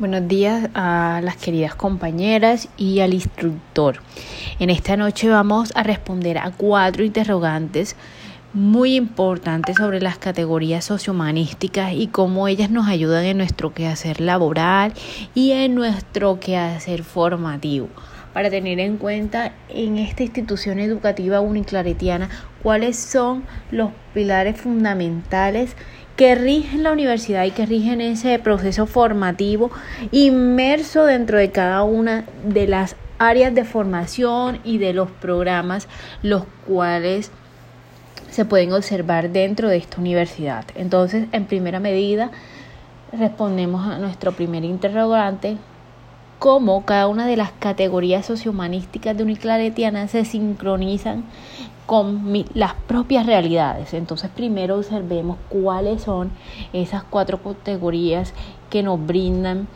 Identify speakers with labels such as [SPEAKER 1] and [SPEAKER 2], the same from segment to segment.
[SPEAKER 1] Buenos días a las queridas compañeras y al instructor. En esta noche vamos a responder a cuatro interrogantes muy importantes sobre las categorías sociohumanísticas y cómo ellas nos ayudan en nuestro quehacer laboral y en nuestro quehacer formativo. Para tener en cuenta en esta institución educativa uniclaretiana cuáles son los pilares fundamentales que rigen la universidad y que rigen ese proceso formativo inmerso dentro de cada una de las áreas de formación y de los programas los cuales se pueden observar dentro de esta universidad. Entonces, en primera medida, respondemos a nuestro primer interrogante, cómo cada una de las categorías sociohumanísticas de Uniclaretiana se sincronizan con las propias realidades. Entonces primero observemos cuáles son esas cuatro categorías que nos brindan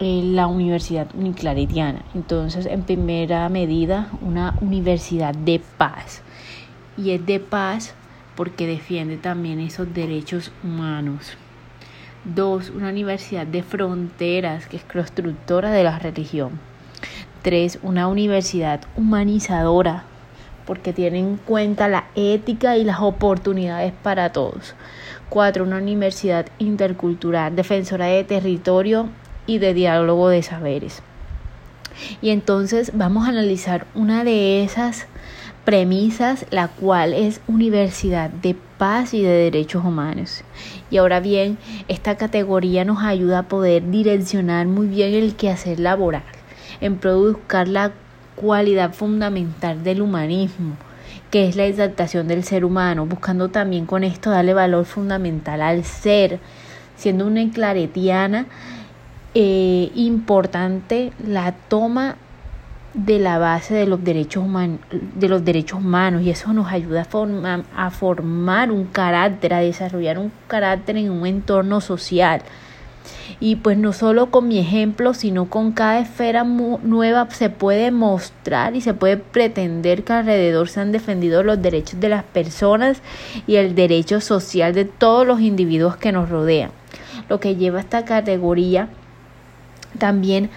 [SPEAKER 1] eh, la Universidad Uniclaretiana. Entonces, en primera medida, una universidad de paz. Y es de paz porque defiende también esos derechos humanos. Dos, una universidad de fronteras que es constructora de la religión. Tres, una universidad humanizadora porque tiene en cuenta la ética y las oportunidades para todos. Cuatro, una universidad intercultural, defensora de territorio y de diálogo de saberes. Y entonces vamos a analizar una de esas premisas, la cual es Universidad de Paz y de Derechos Humanos. Y ahora bien, esta categoría nos ayuda a poder direccionar muy bien el quehacer laboral en produzcar la cualidad fundamental del humanismo, que es la exaltación del ser humano, buscando también con esto darle valor fundamental al ser, siendo una claretiana eh, importante la toma de la base de los derechos humanos, de los derechos humanos y eso nos ayuda a, a formar un carácter, a desarrollar un carácter en un entorno social y pues no solo con mi ejemplo, sino con cada esfera nueva se puede mostrar y se puede pretender que alrededor se han defendido los derechos de las personas y el derecho social de todos los individuos que nos rodean. Lo que lleva esta categoría también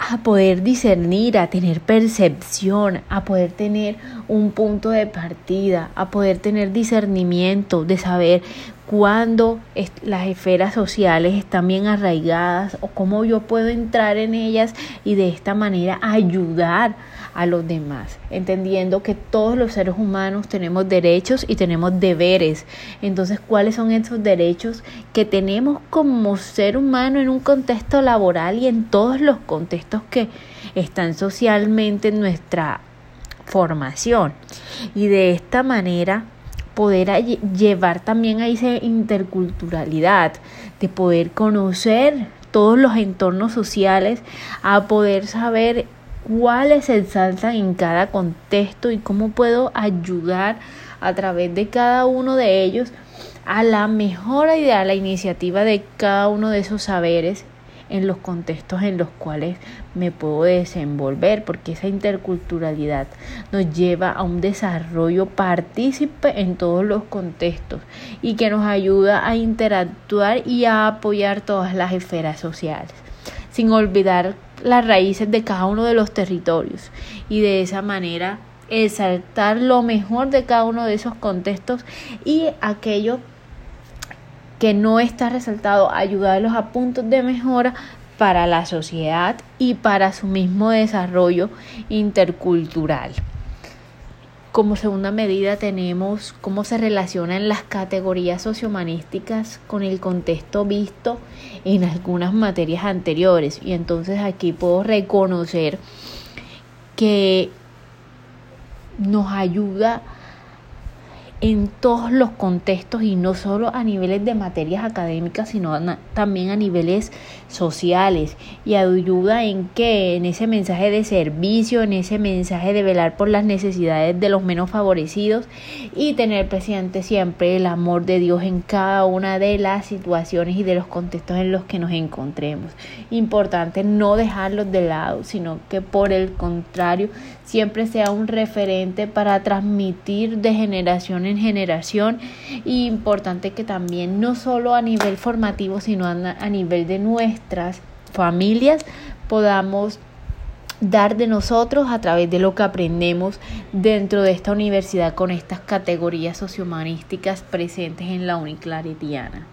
[SPEAKER 1] a poder discernir, a tener percepción, a poder tener un punto de partida, a poder tener discernimiento, de saber cuándo las esferas sociales están bien arraigadas o cómo yo puedo entrar en ellas y de esta manera ayudar a los demás, entendiendo que todos los seres humanos tenemos derechos y tenemos deberes. Entonces, ¿cuáles son esos derechos que tenemos como ser humano en un contexto laboral y en todos los contextos que están socialmente en nuestra formación? Y de esta manera poder llevar también a esa interculturalidad, de poder conocer todos los entornos sociales, a poder saber cuáles se exaltan en cada contexto y cómo puedo ayudar a través de cada uno de ellos a la mejora y a la iniciativa de cada uno de esos saberes en los contextos en los cuales me puedo desenvolver, porque esa interculturalidad nos lleva a un desarrollo partícipe en todos los contextos y que nos ayuda a interactuar y a apoyar todas las esferas sociales, sin olvidar las raíces de cada uno de los territorios y de esa manera exaltar lo mejor de cada uno de esos contextos y aquello que no está resaltado, ayudarlos a puntos de mejora para la sociedad y para su mismo desarrollo intercultural. Como segunda medida tenemos cómo se relacionan las categorías sociohumanísticas con el contexto visto en algunas materias anteriores. Y entonces aquí puedo reconocer que nos ayuda en todos los contextos y no solo a niveles de materias académicas, sino también a niveles sociales y ayuda en que en ese mensaje de servicio, en ese mensaje de velar por las necesidades de los menos favorecidos y tener presente siempre el amor de Dios en cada una de las situaciones y de los contextos en los que nos encontremos. Importante no dejarlos de lado, sino que por el contrario siempre sea un referente para transmitir de generación en generación. Y importante que también no solo a nivel formativo, sino a nivel de nuestras familias podamos dar de nosotros a través de lo que aprendemos dentro de esta universidad con estas categorías sociohumanísticas presentes en la Uniclaretiana.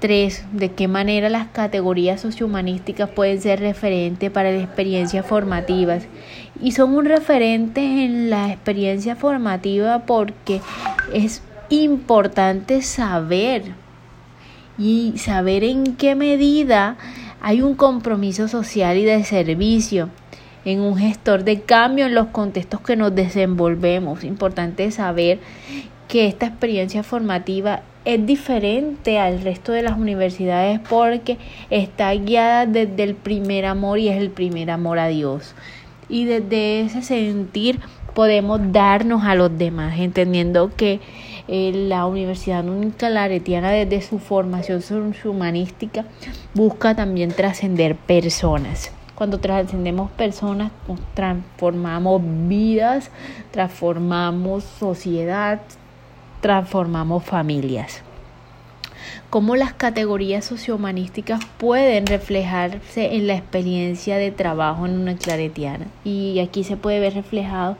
[SPEAKER 1] 3. ¿De qué manera las categorías sociohumanísticas pueden ser referentes para las experiencias formativas? Y son un referente en la experiencia formativa porque es importante saber y saber en qué medida hay un compromiso social y de servicio en un gestor de cambio en los contextos que nos desenvolvemos. Importante saber que esta experiencia formativa es diferente al resto de las universidades porque está guiada desde el primer amor y es el primer amor a Dios. Y desde ese sentir podemos darnos a los demás, entendiendo que eh, la Universidad Claretiana desde su formación humanística busca también trascender personas. Cuando trascendemos personas, transformamos vidas, transformamos sociedad, transformamos familias. Cómo las categorías sociohumanísticas pueden reflejarse en la experiencia de trabajo en una claretiana. Y aquí se puede ver reflejado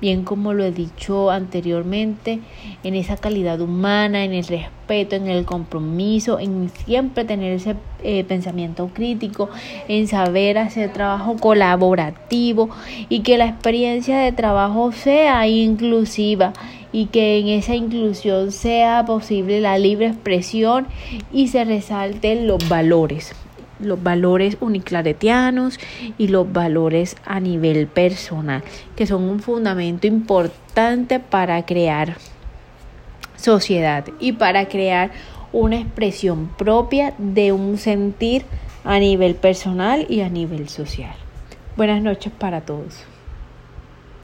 [SPEAKER 1] bien como lo he dicho anteriormente, en esa calidad humana, en el respeto, en el compromiso, en siempre tener ese eh, pensamiento crítico, en saber hacer trabajo colaborativo y que la experiencia de trabajo sea inclusiva y que en esa inclusión sea posible la libre expresión y se resalten los valores los valores uniclaretianos y los valores a nivel personal, que son un fundamento importante para crear sociedad y para crear una expresión propia de un sentir a nivel personal y a nivel social. Buenas noches para todos.